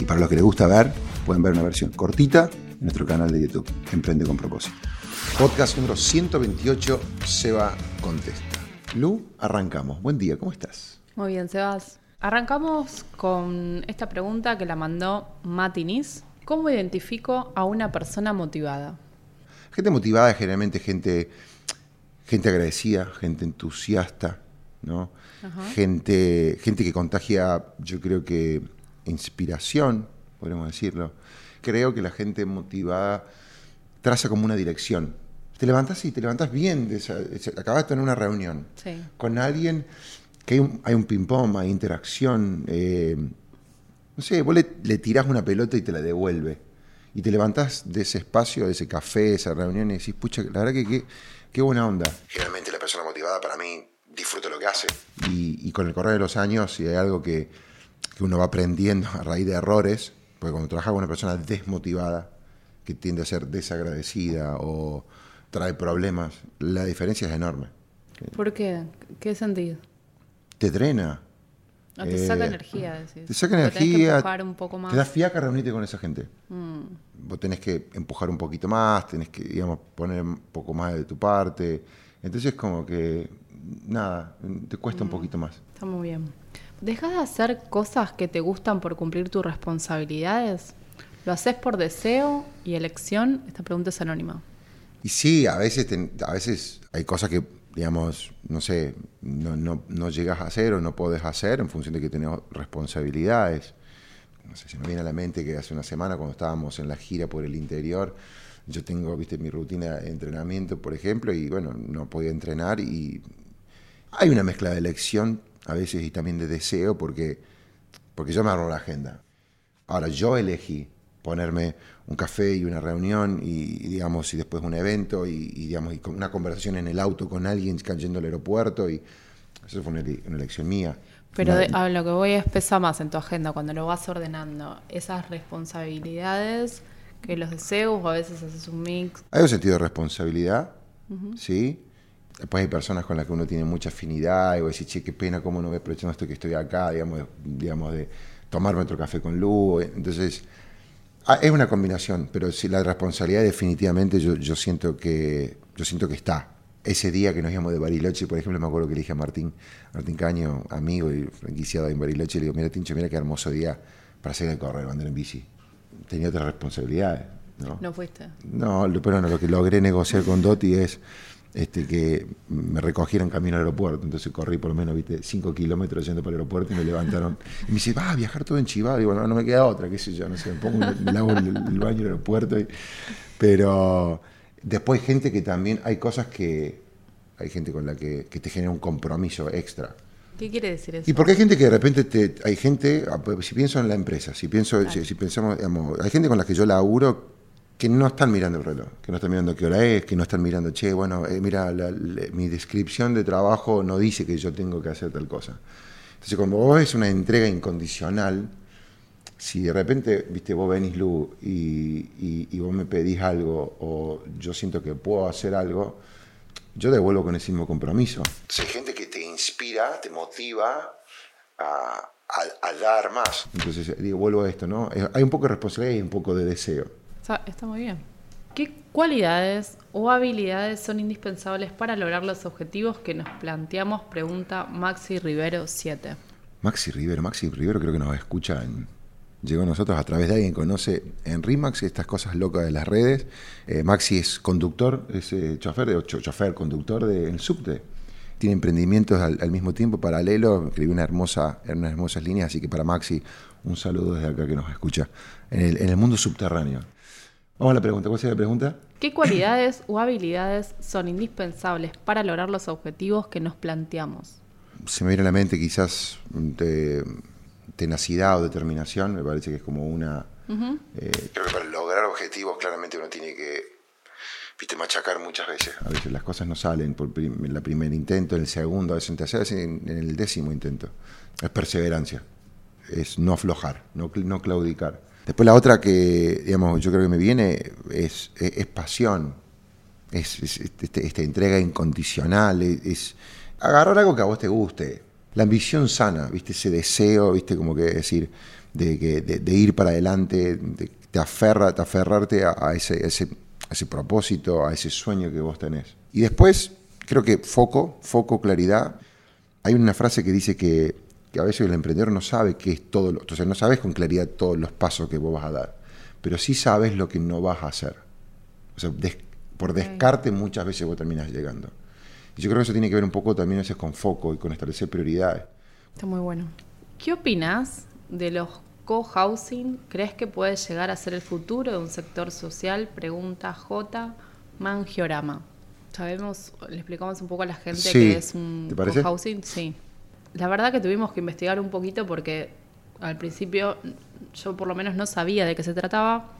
Y para los que les gusta ver, pueden ver una versión cortita en nuestro canal de YouTube, Emprende con propósito. Podcast número 128, Seba Contesta. Lu, arrancamos. Buen día, ¿cómo estás? Muy bien, Sebas. Arrancamos con esta pregunta que la mandó Matinis. ¿Cómo identifico a una persona motivada? Gente motivada es generalmente gente, gente agradecida, gente entusiasta, ¿no? Gente, gente que contagia, yo creo que inspiración, podemos decirlo. Creo que la gente motivada traza como una dirección te levantas y te levantas bien. De acabas de tener una reunión con alguien que hay un, ping-pong, hay interacción. Eh, no sé, vos le, tirás una pelota y te la devuelve. Y te levantás de ese espacio, de ese café, de esa reunión y decís, pucha, la verdad que qué, buena onda. Generalmente la persona motivada para mí disfruta lo que hace. Y, con el correr de los años, si hay algo que, que uno va aprendiendo a raíz de errores, porque cuando trabajas con una persona desmotivada, que tiende a ser desagradecida o trae problemas, la diferencia es enorme. ¿Por qué? ¿Qué sentido? Te drena. te saca eh, energía, decís. Te saca energía. Te da fiaca reunirte con esa gente. Mm. Vos tenés que empujar un poquito más, tenés que, digamos, poner un poco más de tu parte. Entonces, como que, nada, te cuesta un mm. poquito más. Está muy bien. ¿Dejas de hacer cosas que te gustan por cumplir tus responsabilidades? ¿Lo haces por deseo y elección? Esta pregunta es anónima. Y sí, a veces, a veces hay cosas que, digamos, no sé, no, no, no, llegas a hacer o no podés hacer en función de que tenés responsabilidades. No sé, se me viene a la mente que hace una semana cuando estábamos en la gira por el interior, yo tengo, viste, mi rutina de entrenamiento, por ejemplo, y bueno, no podía entrenar y hay una mezcla de elección a veces y también de deseo porque, porque yo me agarro la agenda. Ahora, yo elegí ponerme un café y una reunión y, digamos y después un evento y, digamos y una conversación en el auto con alguien cayendo al aeropuerto y eso fue una, elección mía. Pero a lo que voy es pesa más en tu agenda cuando lo vas ordenando esas responsabilidades que los deseos o a veces haces un mix. Hay un sentido de responsabilidad sí Después hay personas con las que uno tiene mucha afinidad y vos decís, che, qué pena cómo no voy aprovechando esto que estoy acá, digamos, digamos de tomarme otro café con Lu. Entonces, Ah, es una combinación, pero si la responsabilidad definitivamente yo, yo, siento que, yo siento que está. Ese día que nos íbamos de Bariloche, por ejemplo, me acuerdo que le dije a Martín, Martín Caño, amigo y franquiciado en Bariloche, le digo, mira Tincho, mira qué hermoso día para salir a correr, andar en bici. Tenía otras responsabilidades. ¿no? ¿No fuiste? No, pero no, lo que logré negociar con Dotti es este, que me recogieran camino al aeropuerto. Entonces corrí por lo menos, viste, cinco kilómetros yendo para el aeropuerto y me levantaron. Y me dice, va a viajar todo en Chivado. Y digo, no, me queda otra, qué sé yo, no sé, me pongo, me lavo el, baño en el aeropuerto. pero después hay gente que también, hay cosas que, hay gente con la que, que te genera un compromiso extra. ¿Qué quiere decir eso? Y porque hay gente que de repente te, hay gente, ah, pues, si pienso en la empresa, si pienso, si, pensamos, digamos, hay gente con la que yo laburo que no están mirando el reloj, que no están mirando qué hora es, que no están mirando, che, bueno, eh, mira, mi descripción de trabajo no dice que yo tengo que hacer tal cosa. Entonces, cuando vos ves una entrega incondicional, si de repente, viste, vos venís, Lu, y, vos me pedís algo, o yo siento que puedo hacer algo, yo devuelvo con ese mismo compromiso. hay gente que te inspira, te motiva a, dar más. Entonces, digo, vuelvo a esto, ¿no? Eh, hay un poco de responsabilidad y un poco de deseo. Está, muy bien. ¿Qué cualidades o habilidades son indispensables para lograr los objetivos que nos planteamos? Pregunta Maxi Rivero 7. Maxi Rivero, Maxi Rivero creo que nos escucha llegó a nosotros a través de alguien que conoce en Rimax estas cosas locas de las redes. Eh, Maxi es conductor, es eh, chofer, chofer, conductor del subte. Tiene emprendimientos al, mismo tiempo, paralelo, escribió una hermosa, unas hermosas líneas, así que para Maxi un saludo desde acá que nos escucha, en el mundo subterráneo. Vamos a la pregunta, ¿cuál es la pregunta? ¿Qué cualidades o habilidades son indispensables para lograr los objetivos que nos planteamos? Se me viene a la mente quizás tenacidad o determinación, me parece que es como una... Eh, creo que para lograr objetivos claramente uno tiene que viste, machacar muchas veces. A veces las cosas no salen por el primer intento, en el segundo, a veces en, en el décimo intento. Es perseverancia, es no aflojar, no, no claudicar. Después la otra que, digamos, yo creo que me viene es, es, pasión, es, este, esta entrega incondicional, es, agarrar algo que a vos te guste. La ambición sana, ¿viste? Ese deseo, ¿viste? Como que decir, de, de, ir para adelante, de, te, aferra, te aferrarte a, ese, ese, ese propósito, a ese sueño que vos tenés. Y después, creo que foco, foco, claridad. Hay una frase que dice que que a veces el emprendedor no sabe qué es todo, lo, no sabes con claridad todos los pasos que vos vas a dar, pero sí sabes lo que no vas a hacer. O sea, por descarte muchas veces vos terminas llegando. Y yo creo que eso tiene que ver un poco también ese con foco y con establecer prioridades. Está muy bueno. ¿Qué opinas de los co-housing? ¿Crees que puede llegar a ser el futuro de un sector social? Pregunta J. Mangiorama. Sabemos, le explicamos un poco a la gente que es un co-housing. Sí la verdad que tuvimos que investigar un poquito porque al principio yo por lo menos no sabía de qué se trataba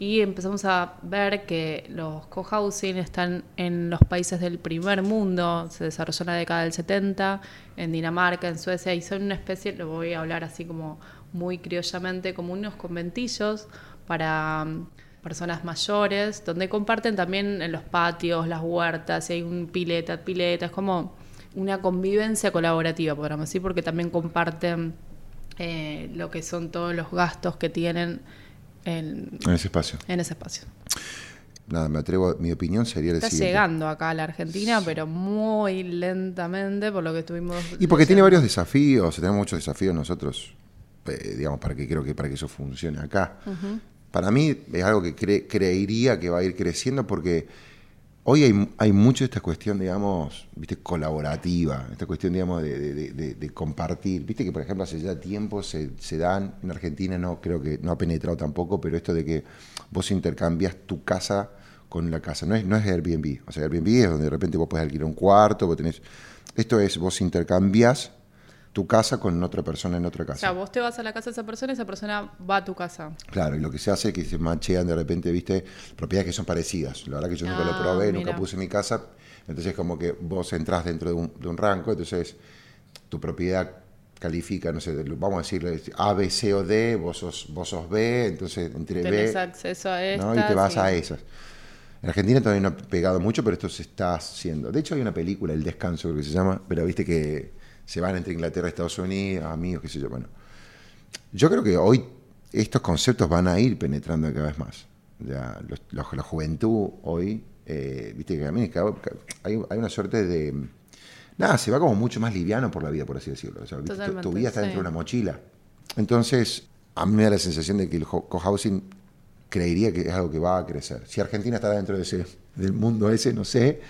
y empezamos a ver que los cohousing están en los países del primer mundo, se desarrolló en la década del 70, en Dinamarca, en Suecia, y son una especie, lo voy a hablar así como muy criollamente, como unos conventillos para mm, personas mayores, donde comparten también en los patios, las huertas, y hay un pileta, pileta, es como una convivencia colaborativa, podríamos decir, porque también comparten eh, lo que son todos los gastos que tienen en, ese espacio. En ese espacio. Nada, me atrevo, mi opinión sería Está llegando acá a la Argentina, pero muy lentamente, por lo que estuvimos. Y porque tiene varios desafíos, tenemos muchos desafíos nosotros, eh, digamos, para que creo que para que eso funcione acá. Para mí es algo que creería que va a ir creciendo porque Hoy hay, hay mucho esta cuestión, digamos, viste, colaborativa, esta cuestión, digamos, de, compartir. Viste que, por ejemplo, hace ya tiempo se, se, dan, en Argentina no creo que no ha penetrado tampoco, pero esto de que vos intercambias tu casa con la casa. No es, no es Airbnb. O sea, Airbnb es donde de repente vos puedes alquilar un cuarto, vos tenés... Esto es, vos intercambias tu casa con otra persona en otra casa. O sea, vos te vas a la casa de esa persona y esa persona va a tu casa. Claro, y lo que se hace es que se manchean de repente, viste, propiedades que son parecidas. La verdad que yo nunca lo ah, probé, nunca puse en mi casa. Entonces, como que vos entras dentro de un, de un rango, entonces tu propiedad califica, no sé, vamos a decirle A, B, C o D, vos sos, vos sos B, entonces entre Tenés acceso a estas, ¿no? y te vas a esas. En Argentina todavía no ha pegado mucho, pero esto se está haciendo. De hecho, hay una película, El Descanso, creo que se llama, pero viste que se van entre Inglaterra y Estados Unidos, amigos, qué sé yo. Bueno, yo creo que hoy estos conceptos van a ir penetrando cada vez más. Ya, la juventud hoy, eh, viste que a mí hay, una suerte de... Nada, se va como mucho más liviano por la vida, por así decirlo. tu, vida está dentro de una mochila. Entonces, a mí me da la sensación de que el cohousing creería que es algo que va a crecer. Si Argentina está dentro de ese, del mundo ese, no sé,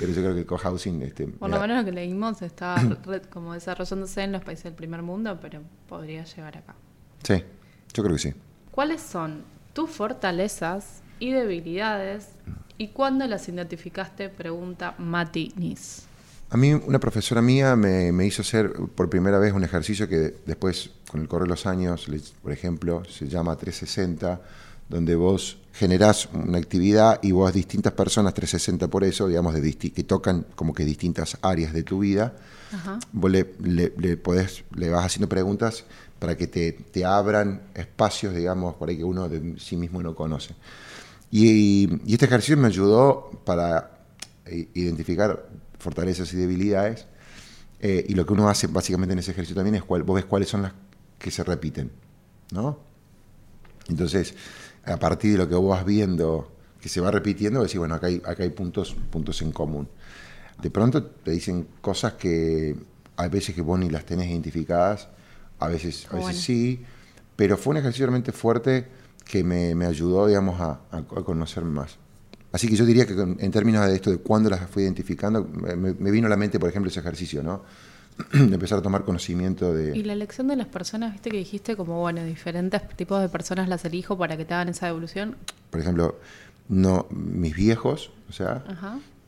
pero yo creo que cohousing... Este, Por lo menos lo que leímos está como desarrollándose en los países del primer mundo, pero podría llegar acá. Sí, yo creo que sí. ¿Cuáles son tus fortalezas y debilidades y cuándo las identificaste? Pregunta Mati Nis. A mí una profesora mía me, me, hizo hacer por primera vez un ejercicio que después, con el correr de los años, por ejemplo, se llama 360, donde vos generás una actividad y vos distintas personas, 360 por eso, digamos, de que tocan como que distintas áreas de tu vida, vos le, le, podés, le vas haciendo preguntas para que te, te, abran espacios, digamos, por ahí que uno de sí mismo no conoce. Y, y este ejercicio me ayudó para identificar fortalezas y debilidades. Eh, y lo que uno hace básicamente en ese ejercicio también es cuál, vos ves cuáles son las que se repiten, ¿no? Entonces, a partir de lo que vos vas viendo que se va repitiendo, decís, bueno, acá hay, acá hay puntos, puntos en común. De pronto te dicen cosas que hay veces que vos ni las tenés identificadas, a veces, a veces sí, pero fue un ejercicio realmente fuerte que me, ayudó, digamos, a, a, conocerme más. Así que yo diría que en términos de esto, de cuándo las fui identificando, me, vino a la mente, por ejemplo, ese ejercicio, ¿no? De empezar a tomar conocimiento de... Y la elección de las personas, viste que dijiste como, bueno, diferentes tipos de personas las elijo para que te hagan esa evolución. Por ejemplo, no mis viejos, o sea,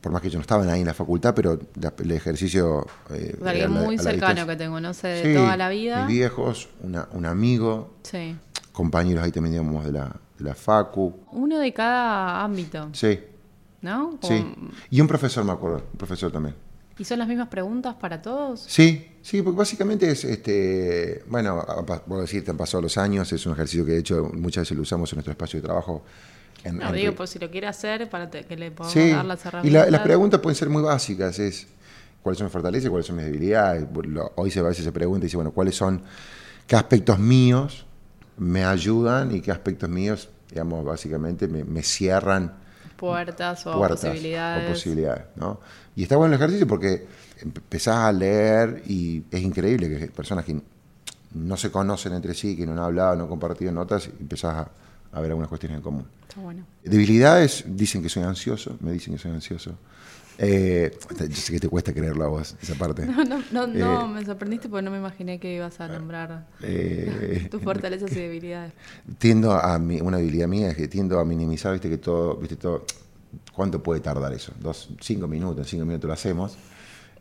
por más que yo no estaban ahí en la facultad, pero el ejercicio... Eh, alguien muy cercano que tengo, no sé, de toda la vida. Mis viejos, un amigo, sí. compañeros ahí también, digamos, de la, de la facu. Uno de cada ámbito. Sí. ¿No? Sí. Y un profesor, me acuerdo, un profesor también. ¿Y son las mismas preguntas para todos? Sí, sí, porque básicamente es, este, bueno, puedo decir, te han pasado los años, es un ejercicio que de hecho muchas veces lo usamos en nuestro espacio de trabajo no, digo, por si lo quiere hacer, para que le podamos dar las herramientas. Y las preguntas pueden ser muy básicas, es cuáles son mis fortalezas, cuáles son mis debilidades. Hoy se, a veces se pregunta y dice, bueno, ¿cuáles son, qué aspectos míos me ayudan y qué aspectos míos, digamos, básicamente me, cierran puertas o posibilidades. O posibilidades ¿no? Y está bueno el ejercicio porque empezás a leer y es increíble que personas que no se conocen entre sí, que no han hablado, no han compartido notas, empezás a a ver algunas cuestiones en común. bueno. Debilidades, dicen que soy ansioso, me dicen que soy ansioso. Eh, yo sé que te cuesta creerlo a vos, esa parte. No, no, no, no eh, me sorprendiste porque no me imaginé que ibas a nombrar eh, tus fortalezas y debilidades. Tiendo a mi, una debilidad mía es que tiendo a minimizar, viste que todo, viste todo, ¿cuánto puede tardar eso? Dos, cinco minutos, cinco minutos lo hacemos.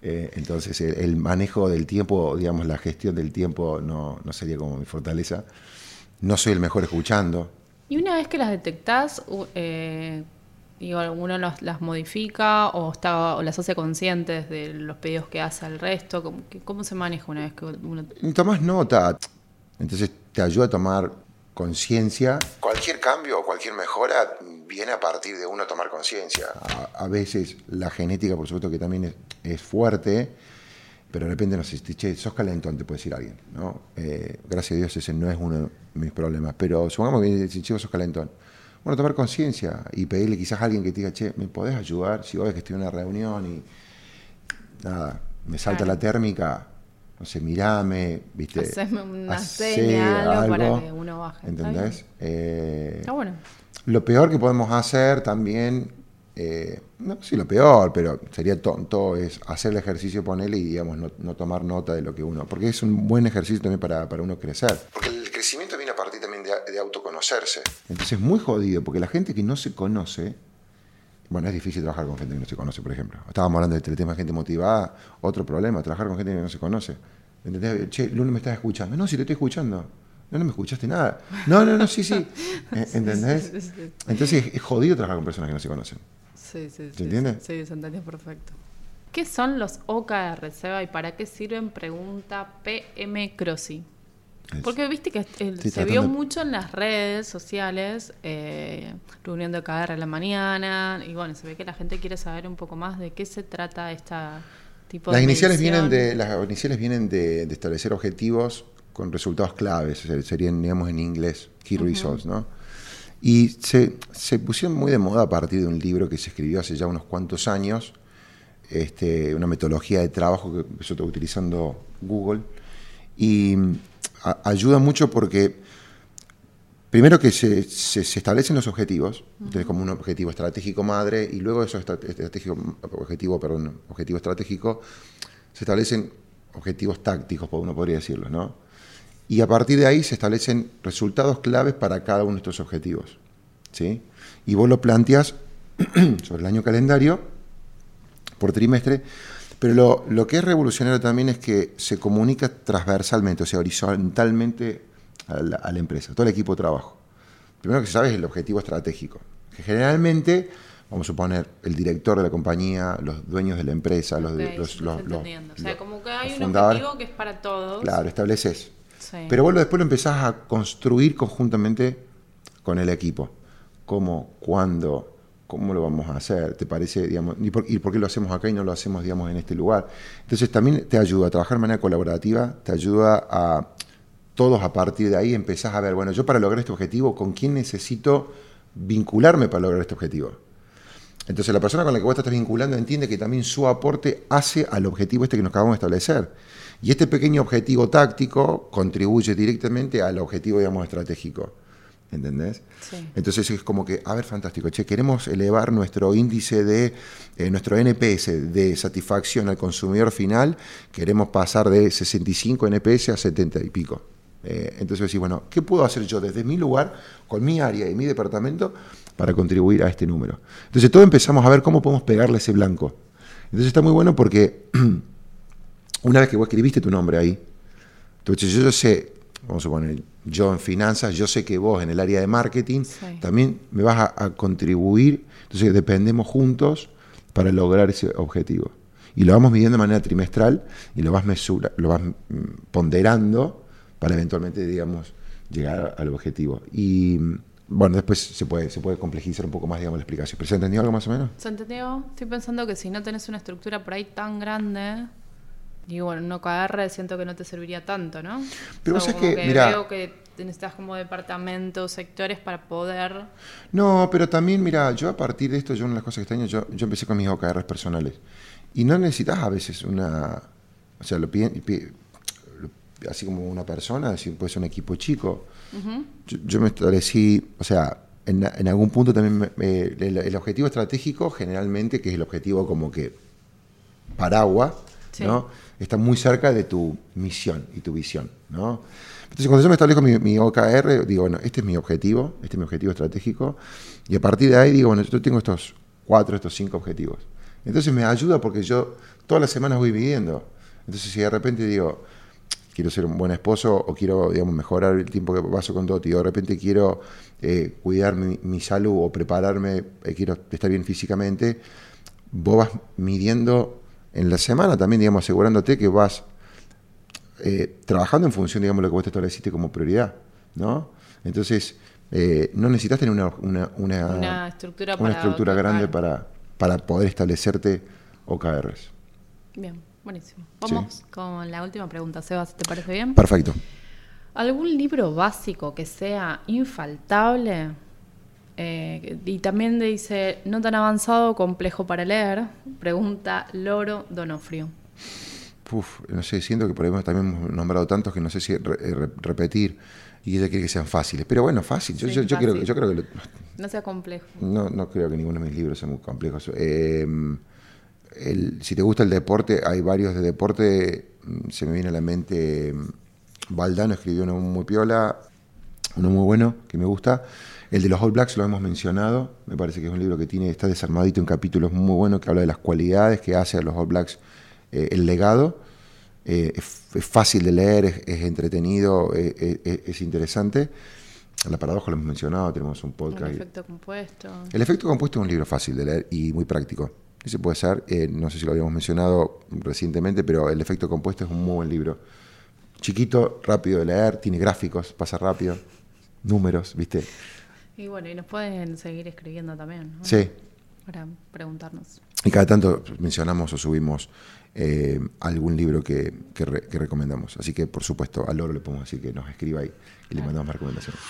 entonces el, manejo del tiempo, digamos, la gestión del tiempo no, no sería como mi fortaleza. No soy el mejor escuchando, y una vez que las detectás, eh, uno las modifica o, está, o las hace conscientes de los pedidos que hace al resto. ¿Cómo, cómo se maneja una vez que uno...? Tomás nota. Entonces te ayuda a tomar conciencia. Cualquier cambio o cualquier mejora viene a partir de uno tomar conciencia. A, veces la genética, por supuesto, que también es fuerte pero de repente no sé, che, sos calentón, te puede decir alguien, ¿no? Eh, gracias a Dios ese no es uno de mis problemas, pero supongamos que si chico sos calentón. Bueno, tomar conciencia y pedirle quizás a alguien que te diga, che, ¿me podés ayudar? Si vos ves que estoy en una reunión y nada, me salta la térmica, no sé, mirame, viste. Haceme una señal, algo, para que uno baje. ¿Entendés? Eh, Está bueno. Lo peor que podemos hacer también eh, no sé si lo peor, pero sería tonto, es hacer el ejercicio, ponerle y digamos, no, tomar nota de lo que uno. Porque es un buen ejercicio también para, uno crecer. Porque el crecimiento viene a partir también de, autoconocerse. Entonces es muy jodido, porque la gente que no se conoce. Bueno, es difícil trabajar con gente que no se conoce, por ejemplo. Estábamos hablando del tema de gente motivada, otro problema, trabajar con gente que no se conoce. ¿Entendés? Che, Luno me estás escuchando. No, si te estoy escuchando. No, no me escuchaste nada. No, no, no, sí, sí. ¿Entendés? Entonces es jodido trabajar con personas que no se conocen. Sí, sí, ¿Se entiende? Sí, se entendió perfecto. ¿Qué son los OKR, Seba, y para qué sirven? Pregunta PM Crossi. Porque viste que se vio mucho en las redes sociales, eh, reunión de OKR en la mañana, y bueno, se ve que la gente quiere saber un poco más de qué se trata esta tipo las de iniciales vienen de Las iniciales vienen de, establecer objetivos con resultados claves, serían, digamos, en inglés, key results, ¿no? Y se, se, pusieron muy de moda a partir de un libro que se escribió hace ya unos cuantos años, este, una metodología de trabajo que empezó utilizando Google. Y ayuda mucho porque, primero que se, se, establecen los objetivos, entonces como un objetivo estratégico madre, y luego eso estratégico, objetivo, perdón, objetivo estratégico, se establecen objetivos tácticos, uno podría decirlo, ¿no? Y a partir de ahí se establecen resultados claves para cada uno de estos objetivos. ¿sí? Y vos lo planteas sobre el año calendario, por trimestre, pero lo, que es revolucionario también es que se comunica transversalmente, o sea, horizontalmente a la, empresa, todo el equipo de trabajo. Primero que se sabe es el objetivo estratégico, que generalmente, vamos a suponer, el director de la compañía, los dueños de la empresa, los, los, los, o sea, como que hay un objetivo que es para todos. Claro, estableces pero vos después lo empezás a construir conjuntamente con el equipo. ¿Cómo? ¿Cuándo? ¿Cómo lo vamos a hacer? ¿Te parece, digamos, y por, qué lo hacemos acá y no lo hacemos, digamos, en este lugar? Entonces también te ayuda a trabajar de manera colaborativa, te ayuda a todos a partir de ahí empezás a ver, bueno, yo para lograr este objetivo, ¿con quién necesito vincularme para lograr este objetivo? Entonces la persona con la que vos estás vinculando entiende que también su aporte hace al objetivo este que nos acabamos de establecer. Y este pequeño objetivo táctico contribuye directamente al objetivo, digamos, estratégico. ¿Entendés? Entonces es como que, a ver, fantástico, che, queremos elevar nuestro índice de, eh, nuestro NPS de satisfacción al consumidor final, queremos pasar de 65 NPS a 70 y pico. Eh, entonces decís, bueno, ¿qué puedo hacer yo desde mi lugar, con mi área y mi departamento, para contribuir a este número? Entonces todos empezamos a ver cómo podemos pegarle ese blanco. Entonces está muy bueno porque una vez que vos escribiste tu nombre ahí, entonces yo, sé, vamos a poner, yo en finanzas, yo sé que vos en el área de marketing también me vas a, contribuir, entonces dependemos juntos para lograr ese objetivo. Y lo vamos midiendo de manera trimestral y lo vas, mesura, lo vas mm, ponderando para eventualmente, digamos, llegar al objetivo. Y bueno, después se puede, se puede complejizar un poco más, digamos, la explicación. ¿Pero se entendió algo más o menos? Se entendió. Estoy pensando que si no tenés una estructura por ahí tan grande, y bueno, un OKR siento que no te serviría tanto, ¿no? Pero vos que, que mira, veo que necesitas como departamentos, sectores para poder... No, pero también, mira, yo a partir de esto, yo una de las cosas que este año, yo, yo empecé con mis OKRs personales. Y no necesitas a veces una... O sea, lo piden, así como una persona, así puede ser un equipo chico. yo, me establecí, o sea, en, en algún punto también el, el, objetivo estratégico, generalmente, que es el objetivo como que paraguas, ¿no? está muy cerca de tu misión y tu visión. ¿no? Entonces, cuando yo me establezco mi, OKR, digo, bueno, este es mi objetivo, este es mi objetivo estratégico, y a partir de ahí digo, bueno, yo tengo estos cuatro, estos cinco objetivos. Entonces me ayuda porque yo todas las semanas voy viviendo. Entonces, si de repente digo, quiero ser un buen esposo o quiero, digamos, mejorar el tiempo que paso con Doti, o de repente quiero eh, cuidar mi, salud o prepararme, eh, quiero estar bien físicamente, vos vas midiendo en la semana también, digamos, asegurándote que vas eh, trabajando en función, digamos, de lo que vos te estableciste como prioridad, ¿no? Entonces, eh, no necesitas tener una, una, estructura, una estructura grande para, para poder establecerte OKRs. Bien, buenísimo. Vamos con la última pregunta, Sebas, ¿te parece bien? Perfecto. ¿Algún libro básico que sea infaltable eh, y también dice, no tan avanzado, complejo para leer, pregunta Loro Donofrio. Uf, no sé, siento que por ahí también hemos nombrado tantos que no sé si eh, repetir y ella quiere que sean fáciles. Pero bueno, fácil. Yo, yo, Creo, yo creo que... no sea complejo. No, no creo que ninguno de mis libros sea muy complejos. Eh, si te gusta el deporte, hay varios de deporte. Mm, se me viene a la mente... Valdano escribió uno muy piola, uno muy bueno, que me gusta. El de los All Blacks lo hemos mencionado, me parece que es un libro que tiene, está desarmadito en capítulos muy buenos que habla de las cualidades que hace a los All Blacks eh, el legado. Eh, es, fácil de leer, es, entretenido, eh, es, interesante. La paradoja lo hemos mencionado, tenemos un podcast. El efecto compuesto. El efecto compuesto es un libro fácil de leer y muy práctico. Ese puede ser, no sé si lo habíamos mencionado recientemente, pero el efecto compuesto es un muy buen libro. Chiquito, rápido de leer, tiene gráficos, pasa rápido, números, ¿viste? Y bueno, y nos pueden seguir escribiendo también. ¿no? Sí. Para preguntarnos. Y cada tanto mencionamos o subimos eh, algún libro que, que, recomendamos. Así que, por supuesto, a Loro le podemos decir que nos escriba ahí y le mandamos más recomendaciones.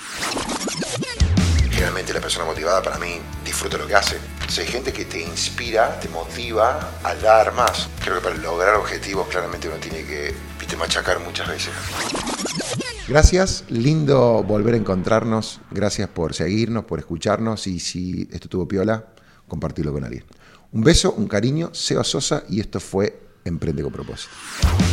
Generalmente la persona motivada para mí disfruta lo que hace. Si hay gente que te inspira, te motiva a dar más. Creo que para lograr objetivos claramente uno tiene que viste, machacar muchas veces. Gracias, lindo volver a encontrarnos. Gracias por seguirnos, por escucharnos y si esto tuvo piola, compartirlo con alguien. Un beso, un cariño, Seba Sosa y esto fue Emprende con propósito.